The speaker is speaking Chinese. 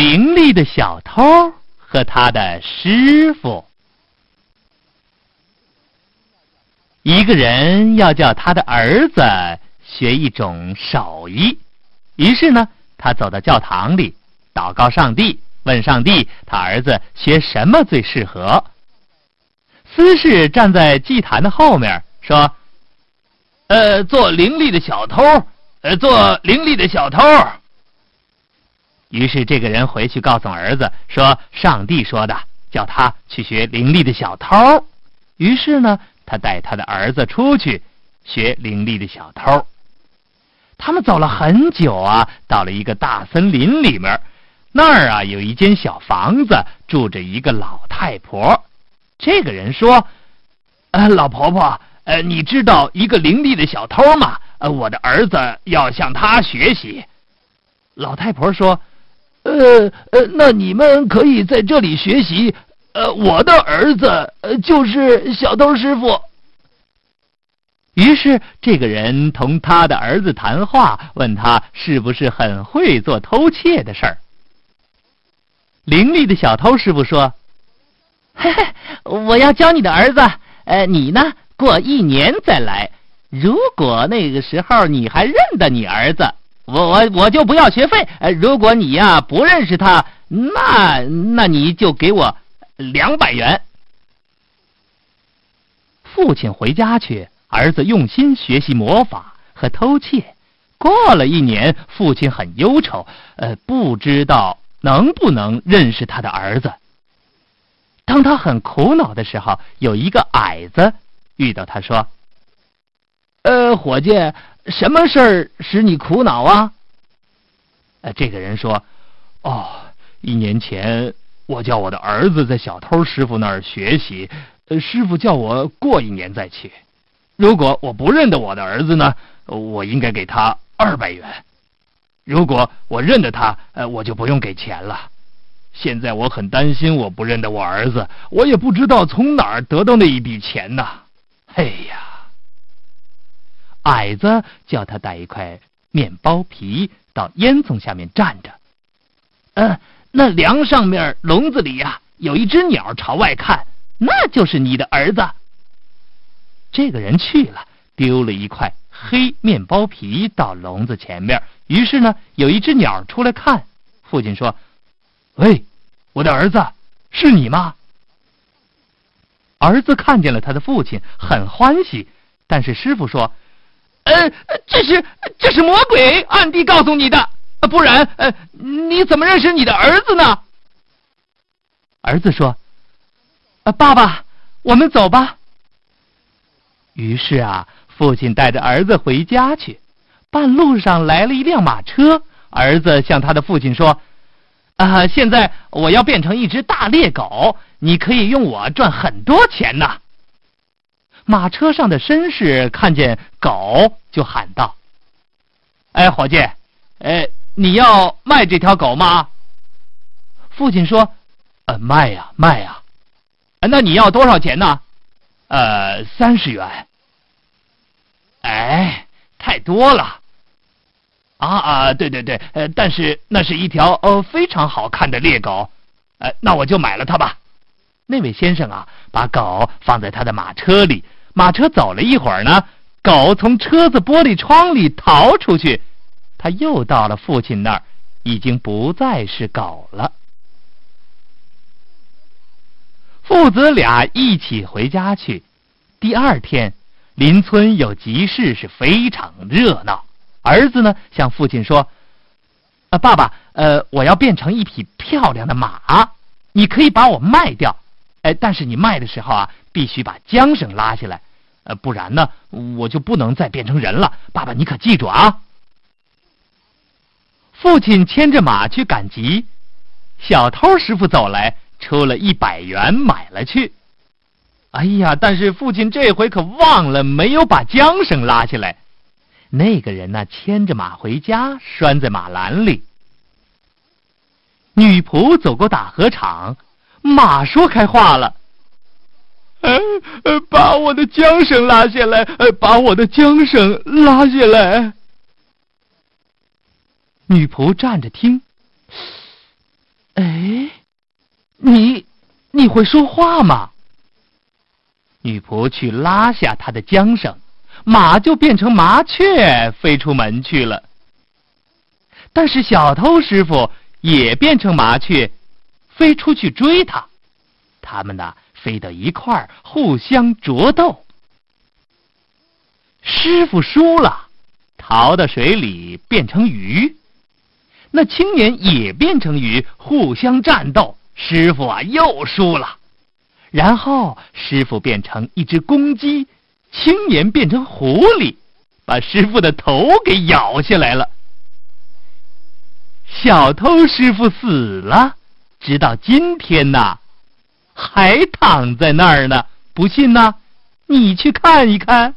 伶俐的小偷和他的师傅。一个人要叫他的儿子学一种手艺，于是呢，他走到教堂里，祷告上帝，问上帝他儿子学什么最适合。司事站在祭坛的后面说：“呃，做伶俐的小偷，呃，做伶俐的小偷。”于是这个人回去告诉儿子说：“上帝说的，叫他去学伶俐的小偷。”于是呢。他带他的儿子出去学伶俐的小偷。他们走了很久啊，到了一个大森林里面，那儿啊有一间小房子，住着一个老太婆。这个人说：“呃，老婆婆，呃，你知道一个伶俐的小偷吗？呃，我的儿子要向他学习。”老太婆说：“呃呃，那你们可以在这里学习。”呃，我的儿子呃就是小偷师傅。于是这个人同他的儿子谈话，问他是不是很会做偷窃的事儿。伶俐的小偷师傅说：“嘿嘿，我要教你的儿子。呃，你呢，过一年再来。如果那个时候你还认得你儿子，我我我就不要学费。呃，如果你呀不认识他，那那你就给我。”两百元。父亲回家去，儿子用心学习魔法和偷窃。过了一年，父亲很忧愁，呃，不知道能不能认识他的儿子。当他很苦恼的时候，有一个矮子遇到他说：“呃，伙计，什么事儿使你苦恼啊？”呃，这个人说：“哦，一年前。”我叫我的儿子在小偷师傅那儿学习，呃，师傅叫我过一年再去。如果我不认得我的儿子呢，我应该给他二百元；如果我认得他，呃，我就不用给钱了。现在我很担心，我不认得我儿子，我也不知道从哪儿得到那一笔钱呢。哎呀，矮子叫他带一块面包皮到烟囱下面站着，嗯。那梁上面笼子里呀，有一只鸟朝外看，那就是你的儿子。这个人去了，丢了一块黑面包皮到笼子前面，于是呢，有一只鸟出来看。父亲说：“喂，我的儿子，是你吗？”儿子看见了他的父亲，很欢喜。但是师傅说：“呃，这是这是魔鬼暗地告诉你的。”不然，呃，你怎么认识你的儿子呢？儿子说：“啊，爸爸，我们走吧。”于是啊，父亲带着儿子回家去。半路上来了一辆马车，儿子向他的父亲说：“啊，现在我要变成一只大猎狗，你可以用我赚很多钱呢。”马车上的绅士看见狗，就喊道：“哎，伙计，哎。”你要卖这条狗吗？父亲说：“呃，卖呀，卖呀。那你要多少钱呢？呃，三十元。哎，太多了。啊啊，对对对，呃，但是那是一条呃非常好看的猎狗，呃，那我就买了它吧。那位先生啊，把狗放在他的马车里，马车走了一会儿呢，狗从车子玻璃窗里逃出去。它又到了父亲那儿，已经不再是狗了。父子俩一起回家去。第二天，邻村有集市，是非常热闹。儿子呢，向父亲说：“啊，爸爸，呃，我要变成一匹漂亮的马，你可以把我卖掉。哎，但是你卖的时候啊，必须把缰绳拉下来，呃，不然呢，我就不能再变成人了。爸爸，你可记住啊。”父亲牵着马去赶集，小偷师傅走来，出了一百元买了去。哎呀！但是父亲这回可忘了，没有把缰绳拉下来。那个人呢，牵着马回家，拴在马栏里。女仆走过打禾场，马说开话了：“呃，把我的缰绳拉下来，把我的缰绳拉下来。”女仆站着听，哎你会说话吗？”女仆去拉下他的缰绳，马就变成麻雀飞出门去了。但是小偷师傅也变成麻雀，飞出去追他。他们呢，飞到一块儿，互相啄斗。师傅输了，逃到水里变成鱼。那青年也变成鱼，互相战斗。师傅啊，又输了。然后师傅变成一只公鸡，青年变成狐狸，把师傅的头给咬下来了。小偷师傅死了，直到今天呐，还躺在那儿呢。不信呢，你去看一看。